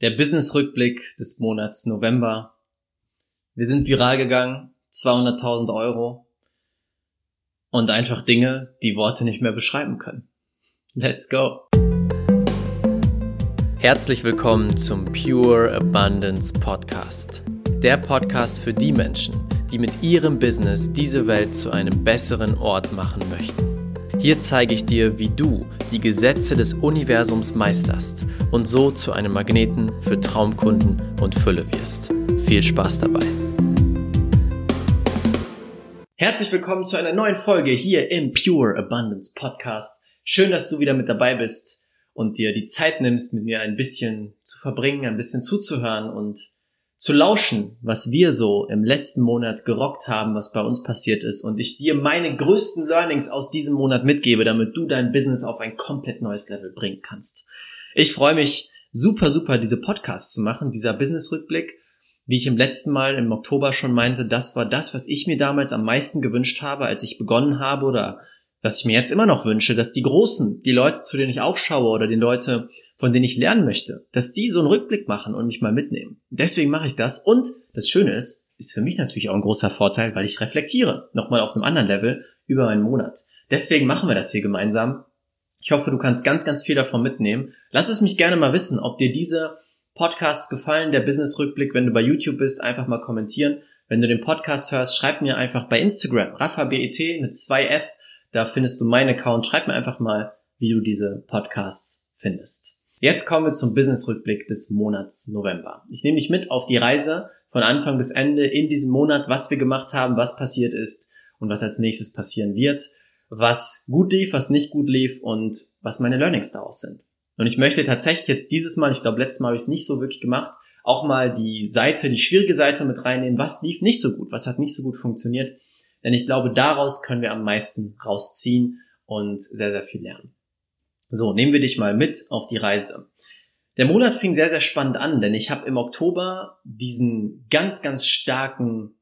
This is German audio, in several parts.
Der Business-Rückblick des Monats November. Wir sind viral gegangen, 200.000 Euro und einfach Dinge, die Worte nicht mehr beschreiben können. Let's go! Herzlich willkommen zum Pure Abundance Podcast. Der Podcast für die Menschen, die mit ihrem Business diese Welt zu einem besseren Ort machen möchten. Hier zeige ich dir, wie du die Gesetze des Universums meisterst und so zu einem Magneten für Traumkunden und Fülle wirst. Viel Spaß dabei. Herzlich willkommen zu einer neuen Folge hier im Pure Abundance Podcast. Schön, dass du wieder mit dabei bist und dir die Zeit nimmst, mit mir ein bisschen zu verbringen, ein bisschen zuzuhören und zu lauschen, was wir so im letzten Monat gerockt haben, was bei uns passiert ist und ich dir meine größten Learnings aus diesem Monat mitgebe, damit du dein Business auf ein komplett neues Level bringen kannst. Ich freue mich super, super, diese Podcasts zu machen, dieser Business-Rückblick. Wie ich im letzten Mal im Oktober schon meinte, das war das, was ich mir damals am meisten gewünscht habe, als ich begonnen habe oder was ich mir jetzt immer noch wünsche, dass die Großen, die Leute, zu denen ich aufschaue oder die Leute, von denen ich lernen möchte, dass die so einen Rückblick machen und mich mal mitnehmen. Deswegen mache ich das und das Schöne ist, ist für mich natürlich auch ein großer Vorteil, weil ich reflektiere, nochmal auf einem anderen Level über einen Monat. Deswegen machen wir das hier gemeinsam. Ich hoffe, du kannst ganz, ganz viel davon mitnehmen. Lass es mich gerne mal wissen, ob dir diese Podcasts gefallen, der Business-Rückblick, wenn du bei YouTube bist, einfach mal kommentieren. Wenn du den Podcast hörst, schreib mir einfach bei Instagram, RaffaBET mit 2F da findest du meinen Account. Schreib mir einfach mal, wie du diese Podcasts findest. Jetzt kommen wir zum Business-Rückblick des Monats November. Ich nehme dich mit auf die Reise von Anfang bis Ende in diesem Monat, was wir gemacht haben, was passiert ist und was als nächstes passieren wird, was gut lief, was nicht gut lief und was meine Learnings daraus sind. Und ich möchte tatsächlich jetzt dieses Mal, ich glaube letztes Mal habe ich es nicht so wirklich gemacht, auch mal die Seite, die schwierige Seite mit reinnehmen, was lief nicht so gut, was hat nicht so gut funktioniert denn ich glaube, daraus können wir am meisten rausziehen und sehr, sehr viel lernen. So, nehmen wir dich mal mit auf die Reise. Der Monat fing sehr, sehr spannend an, denn ich habe im Oktober diesen ganz, ganz starken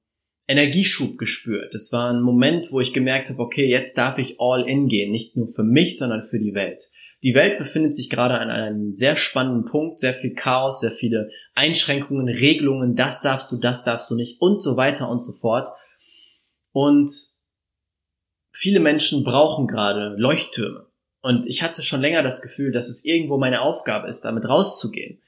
Energieschub gespürt. Das war ein Moment, wo ich gemerkt habe, okay, jetzt darf ich all in gehen, nicht nur für mich, sondern für die Welt. Die Welt befindet sich gerade an einem sehr spannenden Punkt, sehr viel Chaos, sehr viele Einschränkungen, Regelungen, das darfst du, das darfst du nicht und so weiter und so fort. Und viele Menschen brauchen gerade Leuchttürme. Und ich hatte schon länger das Gefühl, dass es irgendwo meine Aufgabe ist, damit rauszugehen.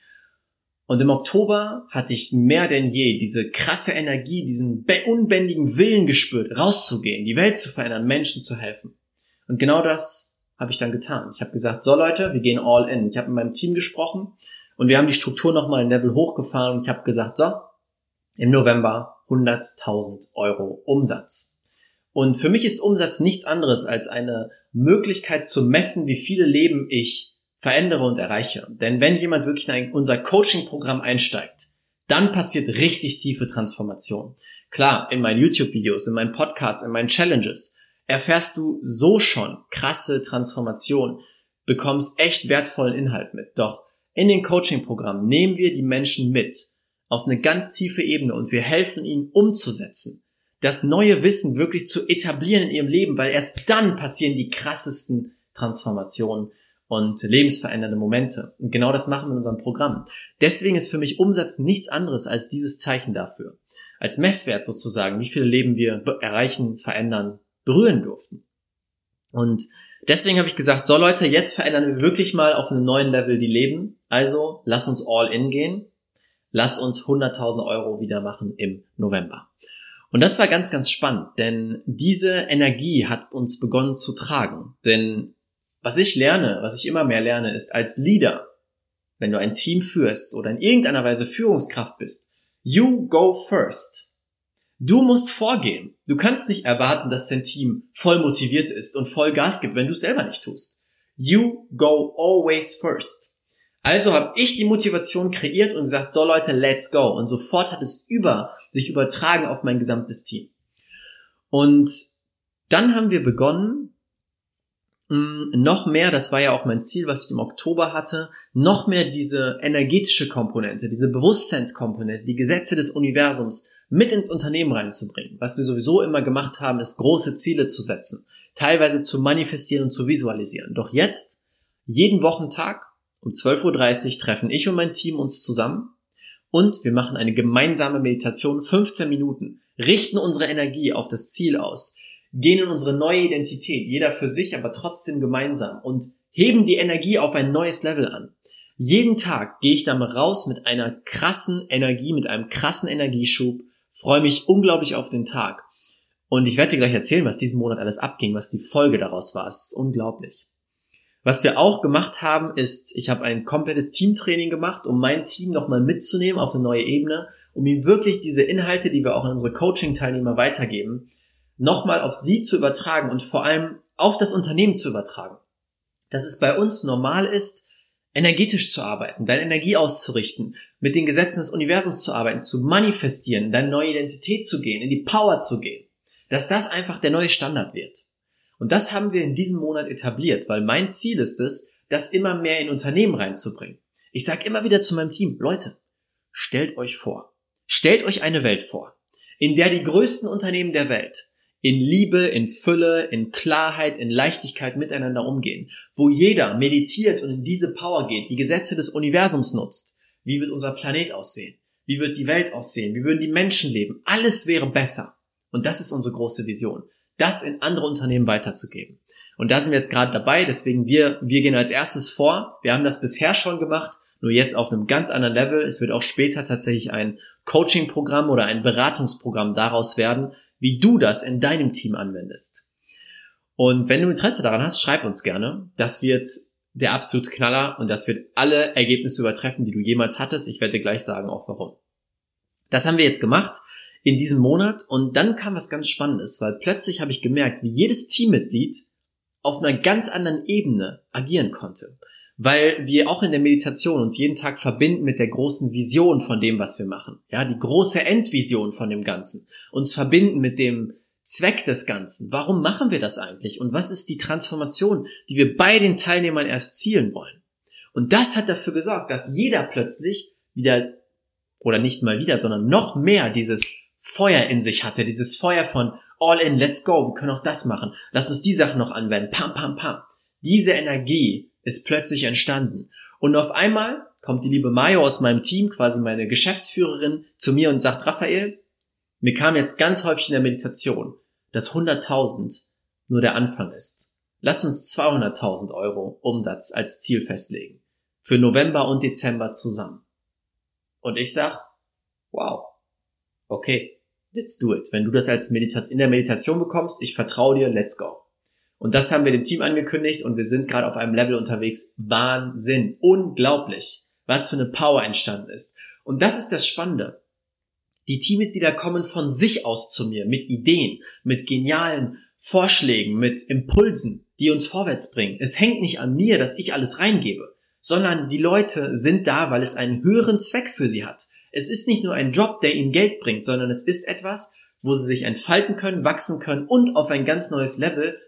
Und im Oktober hatte ich mehr denn je diese krasse Energie, diesen unbändigen Willen gespürt, rauszugehen, die Welt zu verändern, Menschen zu helfen. Und genau das habe ich dann getan. Ich habe gesagt, so Leute, wir gehen all in. Ich habe mit meinem Team gesprochen und wir haben die Struktur nochmal ein Level hochgefahren und ich habe gesagt, so, im November 100.000 Euro Umsatz. Und für mich ist Umsatz nichts anderes als eine Möglichkeit zu messen, wie viele Leben ich verändere und erreiche. Denn wenn jemand wirklich in unser Coaching-Programm einsteigt, dann passiert richtig tiefe Transformation. Klar, in meinen YouTube-Videos, in meinen Podcasts, in meinen Challenges erfährst du so schon krasse Transformation, bekommst echt wertvollen Inhalt mit. Doch in den Coaching-Programmen nehmen wir die Menschen mit auf eine ganz tiefe Ebene und wir helfen ihnen umzusetzen, das neue Wissen wirklich zu etablieren in ihrem Leben, weil erst dann passieren die krassesten Transformationen und lebensverändernde Momente. Und genau das machen wir in unserem Programm. Deswegen ist für mich Umsatz nichts anderes als dieses Zeichen dafür. Als Messwert sozusagen, wie viele Leben wir erreichen, verändern, berühren durften. Und deswegen habe ich gesagt, so Leute, jetzt verändern wir wirklich mal auf einem neuen Level die Leben. Also lass uns all in gehen lass uns 100.000 Euro wieder machen im November. Und das war ganz, ganz spannend, denn diese Energie hat uns begonnen zu tragen. Denn was ich lerne, was ich immer mehr lerne, ist als Leader, wenn du ein Team führst oder in irgendeiner Weise Führungskraft bist, you go first. Du musst vorgehen. Du kannst nicht erwarten, dass dein Team voll motiviert ist und voll Gas gibt, wenn du es selber nicht tust. You go always first. Also habe ich die Motivation kreiert und gesagt, so Leute, let's go. Und sofort hat es über, sich übertragen auf mein gesamtes Team. Und dann haben wir begonnen, mm, noch mehr, das war ja auch mein Ziel, was ich im Oktober hatte, noch mehr diese energetische Komponente, diese Bewusstseinskomponente, die Gesetze des Universums mit ins Unternehmen reinzubringen. Was wir sowieso immer gemacht haben, ist große Ziele zu setzen, teilweise zu manifestieren und zu visualisieren. Doch jetzt, jeden Wochentag, Um 12.30 Uhr treffen ich und mein Team uns zusammen und wir machen eine gemeinsame Meditation, 15 Minuten, richten unsere Energie auf das Ziel aus, gehen in unsere neue Identität, jeder für sich, aber trotzdem gemeinsam und heben die Energie auf ein neues Level an. Jeden Tag gehe ich damit raus mit einer krassen Energie, mit einem krassen Energieschub, freue mich unglaublich auf den Tag. Und ich werde dir gleich erzählen, was diesen Monat alles abging, was die Folge daraus war. Es ist unglaublich. Was wir auch gemacht haben, ist, ich habe ein komplettes Teamtraining gemacht, um mein Team nochmal mitzunehmen auf eine neue Ebene, um ihm wirklich diese Inhalte, die wir auch an unsere Coaching-Teilnehmer weitergeben, nochmal auf sie zu übertragen und vor allem auf das Unternehmen zu übertragen. Dass es bei uns normal ist, energetisch zu arbeiten, deine Energie auszurichten, mit den Gesetzen des Universums zu arbeiten, zu manifestieren, deine neue Identität zu gehen, in die Power zu gehen. Dass das einfach der neue Standard wird. Und das haben wir in diesem Monat etabliert, weil mein Ziel ist es, das immer mehr in Unternehmen reinzubringen. Ich sage immer wieder zu meinem Team, Leute, stellt euch vor, stellt euch eine Welt vor, in der die größten Unternehmen der Welt in Liebe, in Fülle, in Klarheit, in Leichtigkeit miteinander umgehen, wo jeder meditiert und in diese Power geht, die Gesetze des Universums nutzt. Wie wird unser Planet aussehen? Wie wird die Welt aussehen? Wie würden die Menschen leben? Alles wäre besser. Und das ist unsere große Vision, das in andere Unternehmen weiterzugeben. Und da sind wir jetzt gerade dabei, deswegen wir, wir gehen als erstes vor. Wir haben das bisher schon gemacht, nur jetzt auf einem ganz anderen Level. Es wird auch später tatsächlich ein Coaching-Programm oder ein Beratungsprogramm daraus werden, wie du das in deinem Team anwendest. Und wenn du Interesse daran hast, schreib uns gerne. Das wird der absolute Knaller und das wird alle Ergebnisse übertreffen, die du jemals hattest. Ich werde dir gleich sagen, auch warum. Das haben wir jetzt gemacht in diesem Monat und dann kam was ganz Spannendes, weil plötzlich habe ich gemerkt, wie jedes Teammitglied auf einer ganz anderen Ebene agieren konnte weil wir auch in der Meditation uns jeden Tag verbinden mit der großen Vision von dem, was wir machen. Ja, die große Endvision von dem Ganzen. Uns verbinden mit dem Zweck des Ganzen. Warum machen wir das eigentlich? Und was ist die Transformation, die wir bei den Teilnehmern erst zielen wollen? Und das hat dafür gesorgt, dass jeder plötzlich wieder, oder nicht mal wieder, sondern noch mehr dieses Feuer in sich hatte, dieses Feuer von all in, let's go, wir können auch das machen, lass uns die Sachen noch anwenden, pam, pam, pam. Diese Energie ist plötzlich entstanden. Und auf einmal kommt die liebe Mayo aus meinem Team, quasi meine Geschäftsführerin, zu mir und sagt, Raphael, mir kam jetzt ganz häufig in der Meditation, dass 100.000 nur der Anfang ist. Lass uns 200.000 Euro Umsatz als Ziel festlegen. Für November und Dezember zusammen. Und ich sag, wow, okay, let's do it. Wenn du das als Meditation, in der Meditation bekommst, ich vertraue dir, let's go. Und das haben wir dem Team angekündigt und wir sind gerade auf einem Level unterwegs. Wahnsinn. Unglaublich, was für eine Power entstanden ist. Und das ist das Spannende. Die Teammitglieder kommen von sich aus zu mir mit Ideen, mit genialen Vorschlägen, mit Impulsen, die uns vorwärts bringen. Es hängt nicht an mir, dass ich alles reingebe, sondern die Leute sind da, weil es einen höheren Zweck für sie hat. Es ist nicht nur ein Job, der ihnen Geld bringt, sondern es ist etwas, wo sie sich entfalten können, wachsen können und auf ein ganz neues Level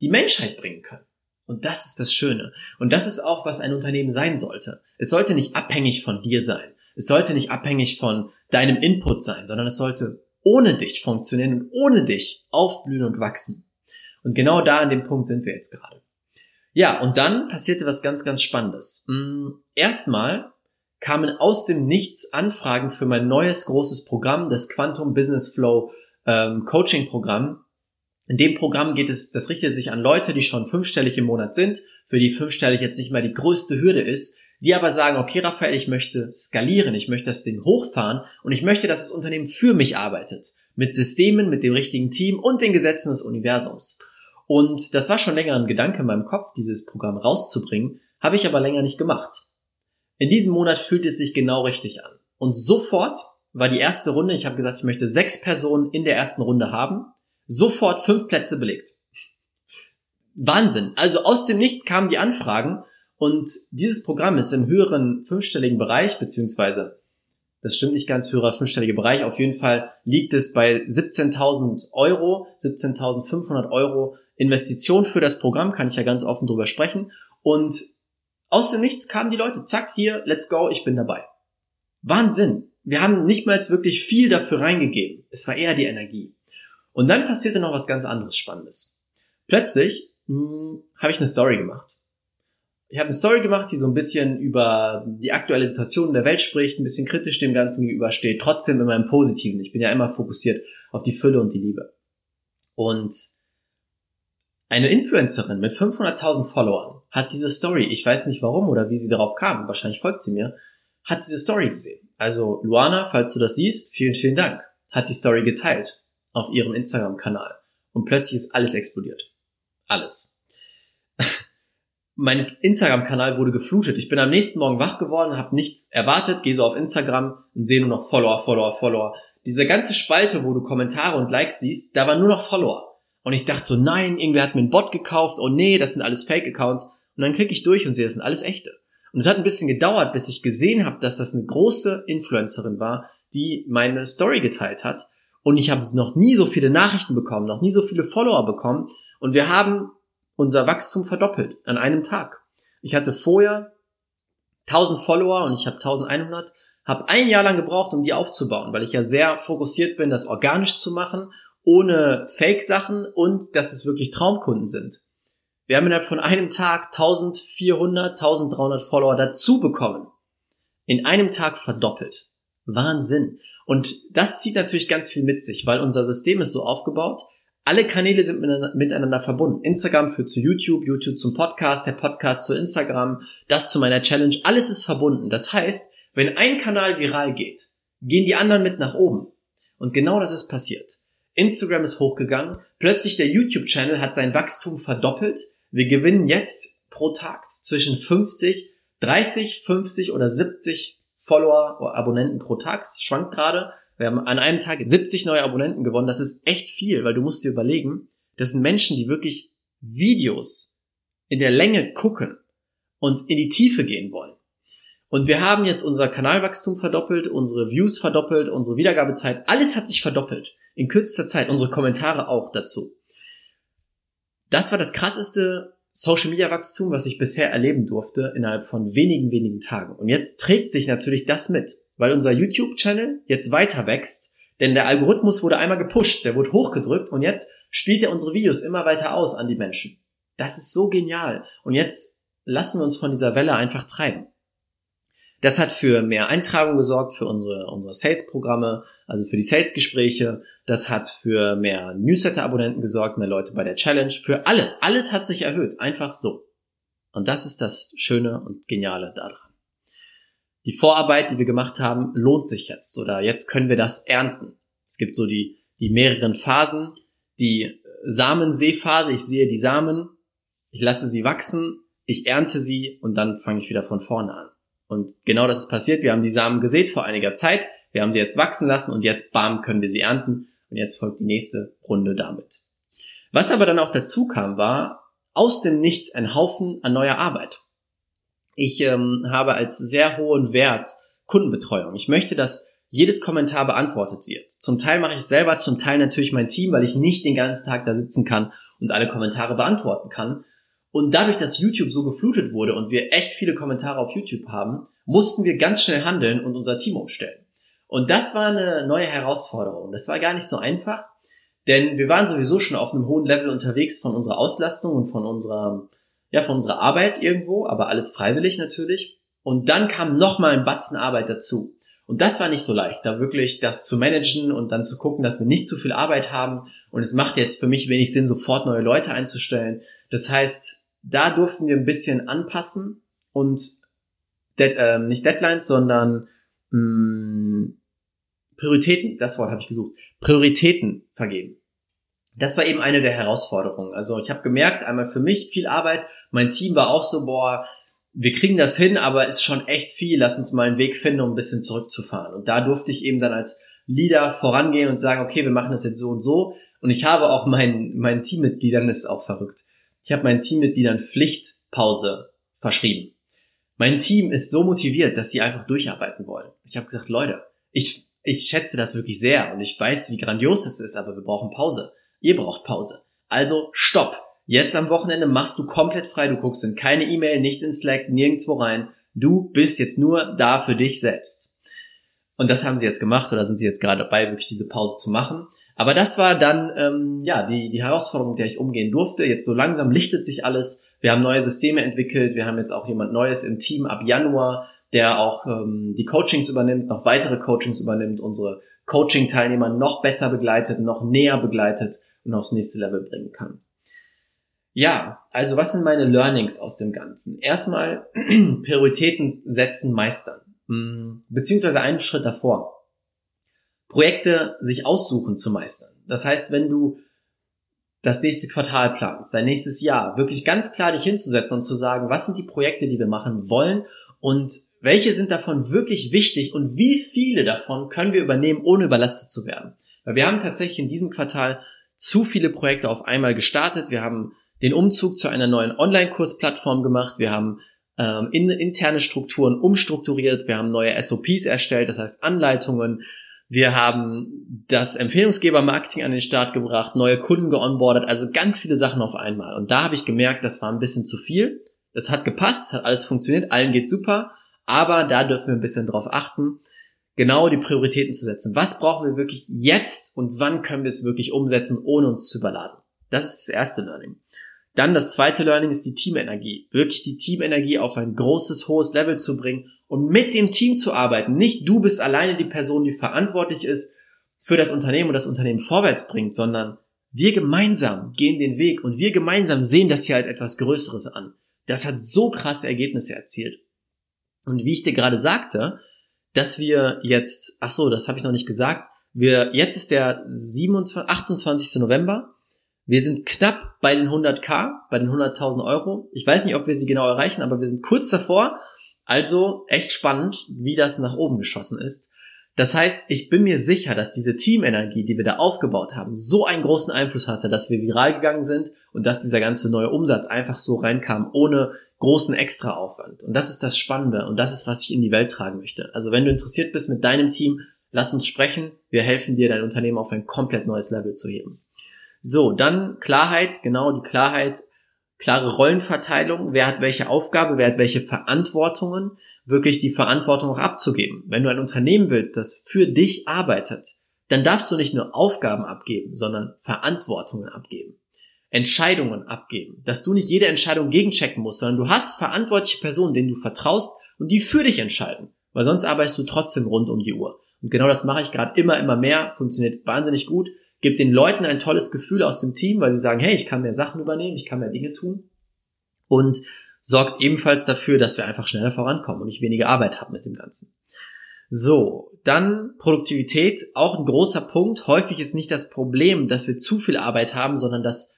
die Menschheit bringen können. Und das ist das Schöne. Und das ist auch, was ein Unternehmen sein sollte. Es sollte nicht abhängig von dir sein. Es sollte nicht abhängig von deinem Input sein, sondern es sollte ohne dich funktionieren und ohne dich aufblühen und wachsen. Und genau da an dem Punkt sind wir jetzt gerade. Ja, und dann passierte was ganz, ganz Spannendes. Mm, erstmal kamen aus dem Nichts Anfragen für mein neues großes Programm, das Quantum Business Flow ähm, Coaching Programm, in dem Programm geht es, das richtet sich an Leute, die schon fünfstellig im Monat sind, für die fünfstellig jetzt nicht mehr die größte Hürde ist, die aber sagen, okay, Raphael, ich möchte skalieren, ich möchte das Ding hochfahren und ich möchte, dass das Unternehmen für mich arbeitet. Mit Systemen, mit dem richtigen Team und den Gesetzen des Universums. Und das war schon länger ein Gedanke in meinem Kopf, dieses Programm rauszubringen, habe ich aber länger nicht gemacht. In diesem Monat fühlt es sich genau richtig an. Und sofort war die erste Runde, ich habe gesagt, ich möchte sechs Personen in der ersten Runde haben sofort fünf Plätze belegt. Wahnsinn. Also aus dem Nichts kamen die Anfragen und dieses Programm ist im höheren fünfstelligen Bereich, beziehungsweise das stimmt nicht ganz, höherer fünfstelliger Bereich. Auf jeden Fall liegt es bei 17.000 Euro, 17.500 Euro Investition für das Programm, kann ich ja ganz offen drüber sprechen. Und aus dem Nichts kamen die Leute, zack, hier, let's go, ich bin dabei. Wahnsinn. Wir haben nicht mal wirklich viel dafür reingegeben. Es war eher die Energie. Und dann passierte noch was ganz anderes Spannendes. Plötzlich hm, habe ich eine Story gemacht. Ich habe eine Story gemacht, die so ein bisschen über die aktuelle Situation in der Welt spricht, ein bisschen kritisch dem Ganzen gegenübersteht, trotzdem immer im Positiven. Ich bin ja immer fokussiert auf die Fülle und die Liebe. Und eine Influencerin mit 500.000 Followern hat diese Story, ich weiß nicht warum oder wie sie darauf kam, wahrscheinlich folgt sie mir, hat diese Story gesehen. Also Luana, falls du das siehst, vielen, vielen Dank, hat die Story geteilt auf ihrem Instagram-Kanal. Und plötzlich ist alles explodiert. Alles. mein Instagram-Kanal wurde geflutet. Ich bin am nächsten Morgen wach geworden, habe nichts erwartet, gehe so auf Instagram und sehe nur noch Follower, Follower, Follower. Diese ganze Spalte, wo du Kommentare und Likes siehst, da waren nur noch Follower. Und ich dachte so, nein, irgendwer hat mir einen Bot gekauft, oh nee, das sind alles Fake-Accounts. Und dann klicke ich durch und sehe, das sind alles echte. Und es hat ein bisschen gedauert, bis ich gesehen habe, dass das eine große Influencerin war, die meine Story geteilt hat. Und ich habe noch nie so viele Nachrichten bekommen, noch nie so viele Follower bekommen. Und wir haben unser Wachstum verdoppelt an einem Tag. Ich hatte vorher 1000 Follower und ich habe 1100, habe ein Jahr lang gebraucht, um die aufzubauen, weil ich ja sehr fokussiert bin, das organisch zu machen, ohne Fake-Sachen und dass es wirklich Traumkunden sind. Wir haben innerhalb von einem Tag 1400, 1300 Follower dazu bekommen. In einem Tag verdoppelt. Wahnsinn. Und das zieht natürlich ganz viel mit sich, weil unser System ist so aufgebaut, alle Kanäle sind miteinander verbunden. Instagram führt zu YouTube, YouTube zum Podcast, der Podcast zu Instagram, das zu meiner Challenge. Alles ist verbunden. Das heißt, wenn ein Kanal viral geht, gehen die anderen mit nach oben. Und genau das ist passiert. Instagram ist hochgegangen. Plötzlich der YouTube-Channel hat sein Wachstum verdoppelt. Wir gewinnen jetzt pro Tag zwischen 50, 30, 50 oder 70 Follower oder Abonnenten pro Tag. schwankt gerade. Wir haben an einem Tag 70 neue Abonnenten gewonnen. Das ist echt viel, weil du musst dir überlegen, das sind Menschen, die wirklich Videos in der Länge gucken und in die Tiefe gehen wollen. Und wir haben jetzt unser Kanalwachstum verdoppelt, unsere Views verdoppelt, unsere Wiedergabezeit, alles hat sich verdoppelt. In kürzester Zeit, unsere Kommentare auch dazu. Das war das krasseste Social Media Wachstum, was ich bisher erleben durfte, innerhalb von wenigen, wenigen Tagen. Und jetzt trägt sich natürlich das mit weil unser YouTube-Channel jetzt weiter wächst, denn der Algorithmus wurde einmal gepusht, der wurde hochgedrückt und jetzt spielt er unsere Videos immer weiter aus an die Menschen. Das ist so genial. Und jetzt lassen wir uns von dieser Welle einfach treiben. Das hat für mehr Eintragung gesorgt für unsere, unsere Sales-Programme, also für die Sales-Gespräche. Das hat für mehr Newsletter-Abonnenten gesorgt, mehr Leute bei der Challenge. Für alles. Alles hat sich erhöht. Einfach so. Und das ist das Schöne und Geniale daran die Vorarbeit, die wir gemacht haben, lohnt sich jetzt oder jetzt können wir das ernten. Es gibt so die, die mehreren Phasen, die Samenseephase, ich sehe die Samen, ich lasse sie wachsen, ich ernte sie und dann fange ich wieder von vorne an. Und genau das ist passiert. Wir haben die Samen gesät vor einiger Zeit, wir haben sie jetzt wachsen lassen und jetzt, bam, können wir sie ernten und jetzt folgt die nächste Runde damit. Was aber dann auch dazu kam, war aus dem Nichts ein Haufen an neuer Arbeit ich ähm, habe als sehr hohen Wert Kundenbetreuung. Ich möchte, dass jedes Kommentar beantwortet wird. Zum Teil mache ich selber, zum Teil natürlich mein Team, weil ich nicht den ganzen Tag da sitzen kann und alle Kommentare beantworten kann. Und dadurch, dass YouTube so geflutet wurde und wir echt viele Kommentare auf YouTube haben, mussten wir ganz schnell handeln und unser Team umstellen. Und das war eine neue Herausforderung. Das war gar nicht so einfach, denn wir waren sowieso schon auf einem hohen Level unterwegs von unserer Auslastung und von unserer ja, von unserer Arbeit irgendwo, aber alles freiwillig natürlich. Und dann kam nochmal ein Batzen Arbeit dazu. Und das war nicht so leicht, da wirklich das zu managen und dann zu gucken, dass wir nicht zu viel Arbeit haben. Und es macht jetzt für mich wenig Sinn, sofort neue Leute einzustellen. Das heißt, da durften wir ein bisschen anpassen und Dead, äh, nicht Deadlines, sondern mh, mm, Prioritäten, das Wort habe ich gesucht, Prioritäten vergeben das war eben eine der Herausforderungen. Also ich habe gemerkt, einmal für mich viel Arbeit, mein Team war auch so, boah, wir kriegen das hin, aber ist schon echt viel, lass uns mal einen Weg finden, um ein bisschen zurückzufahren. Und da durfte ich eben dann als Leader vorangehen und sagen, okay, wir machen das jetzt so und so. Und ich habe auch meinen, meinen Teammitgliedern, das ist auch verrückt, ich habe meinen Teammitgliedern Pflichtpause verschrieben. Mein Team ist so motiviert, dass sie einfach durcharbeiten wollen. Ich habe gesagt, Leute, ich, ich schätze das wirklich sehr und ich weiß, wie grandios das ist, aber wir brauchen Pause. Ihr braucht Pause. Also stopp. Jetzt am Wochenende machst du komplett frei. Du guckst in keine E-Mail, nicht in Slack, nirgendwo rein. Du bist jetzt nur da für dich selbst. Und das haben sie jetzt gemacht oder sind sie jetzt gerade dabei, wirklich diese Pause zu machen. Aber das war dann ähm, ja die, die Herausforderung, mit der ich umgehen durfte. Jetzt so langsam lichtet sich alles. Wir haben neue Systeme entwickelt. Wir haben jetzt auch jemand Neues im Team ab Januar, der auch ähm, die Coachings übernimmt, noch weitere Coachings übernimmt, unsere Coaching-Teilnehmer noch besser begleitet, noch näher begleitet und aufs nächste Level bringen kann. Ja, also was sind meine Learnings aus dem Ganzen? Erstmal Prioritäten setzen, meistern. Mm, beziehungsweise einen Schritt davor. Projekte sich aussuchen zu meistern. Das heißt, wenn du das nächste Quartal planst, dein nächstes Jahr, wirklich ganz klar dich hinzusetzen und zu sagen, was sind die Projekte, die wir machen wollen und welche sind davon wirklich wichtig und wie viele davon können wir übernehmen, ohne überlastet zu werden. Weil wir haben tatsächlich in diesem Quartal zu viele Projekte auf einmal gestartet. Wir haben den Umzug zu einer neuen Online-Kursplattform gemacht. Wir haben ähm, in, interne Strukturen umstrukturiert. Wir haben neue SOPs erstellt, das heißt Anleitungen. Wir haben das Empfehlungsgeber-Marketing an den Start gebracht, neue Kunden geonboardet, also ganz viele Sachen auf einmal. Und da habe ich gemerkt, das war ein bisschen zu viel. Es hat gepasst, es hat alles funktioniert, allen geht super, aber da dürfen wir ein bisschen drauf achten, genau die Prioritäten zu setzen. Was brauchen wir wirklich jetzt und wann können wir es wirklich umsetzen, ohne uns zu überladen? Das ist das erste Learning. Dann das zweite Learning ist die Teamenergie. Wirklich die Teamenergie auf ein großes, hohes Level zu bringen und mit dem Team zu arbeiten. Nicht du bist alleine die Person, die verantwortlich ist für das Unternehmen und das Unternehmen vorwärts bringt, sondern wir gemeinsam gehen den Weg und wir gemeinsam sehen das hier als etwas Größeres an. Das hat so krasse Ergebnisse erzielt. Und wie ich dir gerade sagte, dass wir jetzt, ach so, das habe ich noch nicht gesagt, wir, jetzt ist der 27, 28. November wir sind knapp bei den 100k, bei den 100.000 Euro. Ich weiß nicht, ob wir sie genau erreichen, aber wir sind kurz davor. Also echt spannend, wie das nach oben geschossen ist. Das heißt, ich bin mir sicher, dass diese Teamenergie, die wir da aufgebaut haben, so einen großen Einfluss hatte, dass wir viral gegangen sind und dass dieser ganze neue Umsatz einfach so reinkam, ohne großen Extraaufwand. Und das ist das Spannende und das ist, was ich in die Welt tragen möchte. Also wenn du interessiert bist mit deinem Team, lass uns sprechen. Wir helfen dir, dein Unternehmen auf ein komplett neues Level zu heben. So, dann Klarheit, genau die Klarheit, klare Rollenverteilung, wer hat welche Aufgabe, wer hat welche Verantwortungen, wirklich die Verantwortung auch abzugeben. Wenn du ein Unternehmen willst, das für dich arbeitet, dann darfst du nicht nur Aufgaben abgeben, sondern Verantwortungen abgeben. Entscheidungen abgeben, dass du nicht jede Entscheidung gegenchecken musst, sondern du hast verantwortliche Personen, denen du vertraust und die für dich entscheiden, weil sonst arbeitest du trotzdem rund um die Uhr. Und genau das mache ich gerade immer, immer mehr, funktioniert wahnsinnig gut gibt den Leuten ein tolles Gefühl aus dem Team, weil sie sagen, hey, ich kann mehr Sachen übernehmen, ich kann mehr Dinge tun und sorgt ebenfalls dafür, dass wir einfach schneller vorankommen und ich weniger Arbeit habe mit dem Ganzen. So, dann Produktivität, auch ein großer Punkt. Häufig ist nicht das Problem, dass wir zu viel Arbeit haben, sondern dass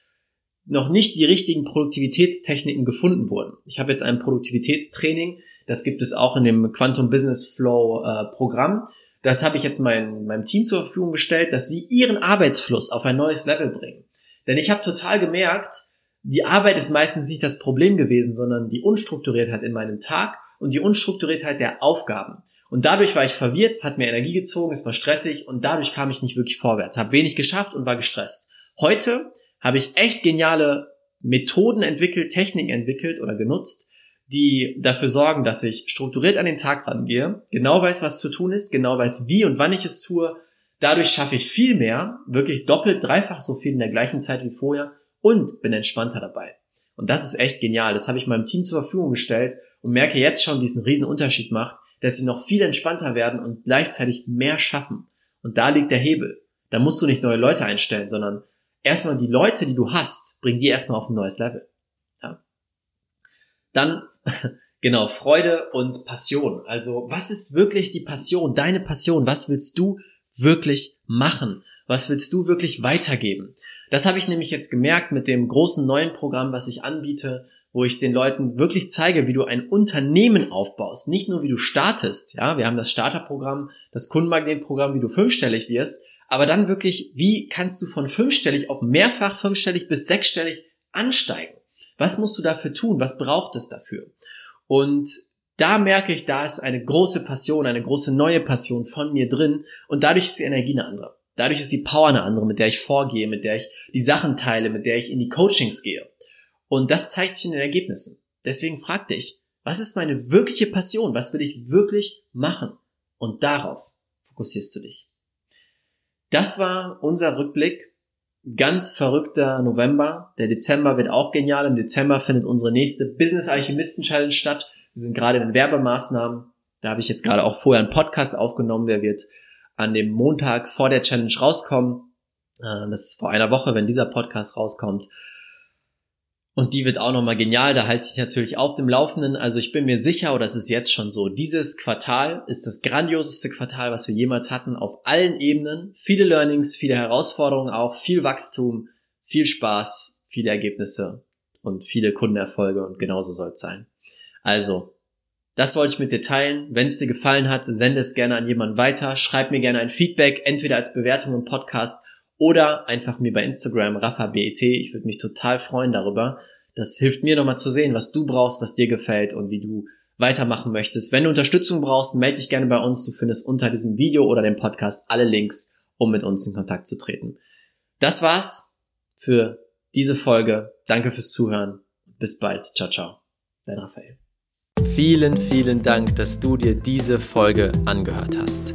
noch nicht die richtigen Produktivitätstechniken gefunden wurden. Ich habe jetzt ein Produktivitätstraining, das gibt es auch in dem Quantum Business Flow äh, Programm. Das habe ich jetzt mein, meinem Team zur Verfügung gestellt, dass sie ihren Arbeitsfluss auf ein neues Level bringen. Denn ich habe total gemerkt, die Arbeit ist meistens nicht das Problem gewesen, sondern die Unstrukturiertheit in meinem Tag und die Unstrukturiertheit der Aufgaben. Und dadurch war ich verwirrt, es hat mir Energie gezogen, es war stressig und dadurch kam ich nicht wirklich vorwärts, habe wenig geschafft und war gestresst. Heute habe ich echt geniale Methoden entwickelt, Techniken entwickelt oder genutzt, die dafür sorgen, dass ich strukturiert an den Tag rangehe, genau weiß, was zu tun ist, genau weiß, wie und wann ich es tue. Dadurch schaffe ich viel mehr, wirklich doppelt, dreifach so viel in der gleichen Zeit wie vorher und bin entspannter dabei. Und das ist echt genial. Das habe ich meinem Team zur Verfügung gestellt und merke jetzt schon, diesen riesen Unterschied macht, dass sie noch viel entspannter werden und gleichzeitig mehr schaffen. Und da liegt der Hebel. Da musst du nicht neue Leute einstellen, sondern erstmal die Leute, die du hast, bring die erstmal auf ein neues Level. Dann genau, Freude und Passion. Also, was ist wirklich die Passion, deine Passion? Was willst du wirklich machen? Was willst du wirklich weitergeben? Das habe ich nämlich jetzt gemerkt mit dem großen neuen Programm, was ich anbiete, wo ich den Leuten wirklich zeige, wie du ein Unternehmen aufbaust, nicht nur wie du startest. Ja, wir haben das Starterprogramm, das Kundenmagnetprogramm, wie du fünfstellig wirst, aber dann wirklich, wie kannst du von fünfstellig auf mehrfach fünfstellig bis sechsstellig ansteigen? Was musst du dafür tun? Was braucht es dafür? Und da merke ich, da ist eine große Passion, eine große neue Passion von mir drin und dadurch ist die Energie eine andere. Dadurch ist die Power eine andere, mit der ich vorgehe, mit der ich die Sachen teile, mit der ich in die Coachings gehe. Und das zeigt sich in den Ergebnissen. Deswegen frag dich, was ist meine wirkliche Passion? Was will ich wirklich machen? Und darauf fokussierst du dich. Das war unser Rückblick. Ganz verrückter November. Der Dezember wird auch genial. Im Dezember findet unsere nächste Business Alchemisten Challenge statt. Wir sind gerade in Werbemaßnahmen. Da habe ich jetzt gerade auch vorher einen Podcast aufgenommen. Der wird an dem Montag vor der Challenge rauskommen. Äh, das ist vor einer Woche, wenn dieser Podcast rauskommt. Und die wird auch nochmal genial. Da halte ich natürlich auf dem Laufenden. Also ich bin mir sicher, oder es ist jetzt schon so, dieses Quartal ist das grandioseste Quartal, was wir jemals hatten, auf allen Ebenen. Viele Learnings, viele Herausforderungen auch, viel Wachstum, viel Spaß, viele Ergebnisse und viele Kundenerfolge und genauso soll es sein. Also, das wollte ich mit dir teilen. Wenn es dir gefallen hat, sende es gerne an jemanden weiter. Schreib mir gerne ein Feedback, entweder als Bewertung im Podcast oder einfach mir bei Instagram RaffaBET. Ich würde mich total freuen darüber. Das hilft mir nochmal zu sehen, was du brauchst, was dir gefällt und wie du weitermachen möchtest. Wenn du Unterstützung brauchst, melde dich gerne bei uns. Du findest unter diesem Video oder dem Podcast alle Links, um mit uns in Kontakt zu treten. Das war's für diese Folge. Danke fürs Zuhören. Bis bald. Ciao, ciao. Dein Raphael. Vielen, vielen Dank, dass du dir diese Folge angehört hast.